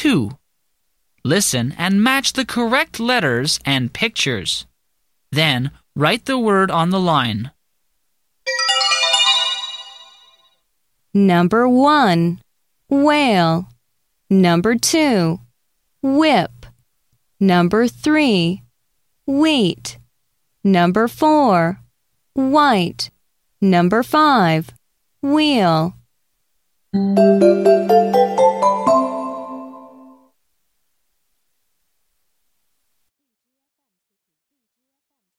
2. Listen and match the correct letters and pictures. Then write the word on the line. Number 1. Whale. Number 2. Whip. Number 3. Wheat. Number 4. White. Number 5. Wheel.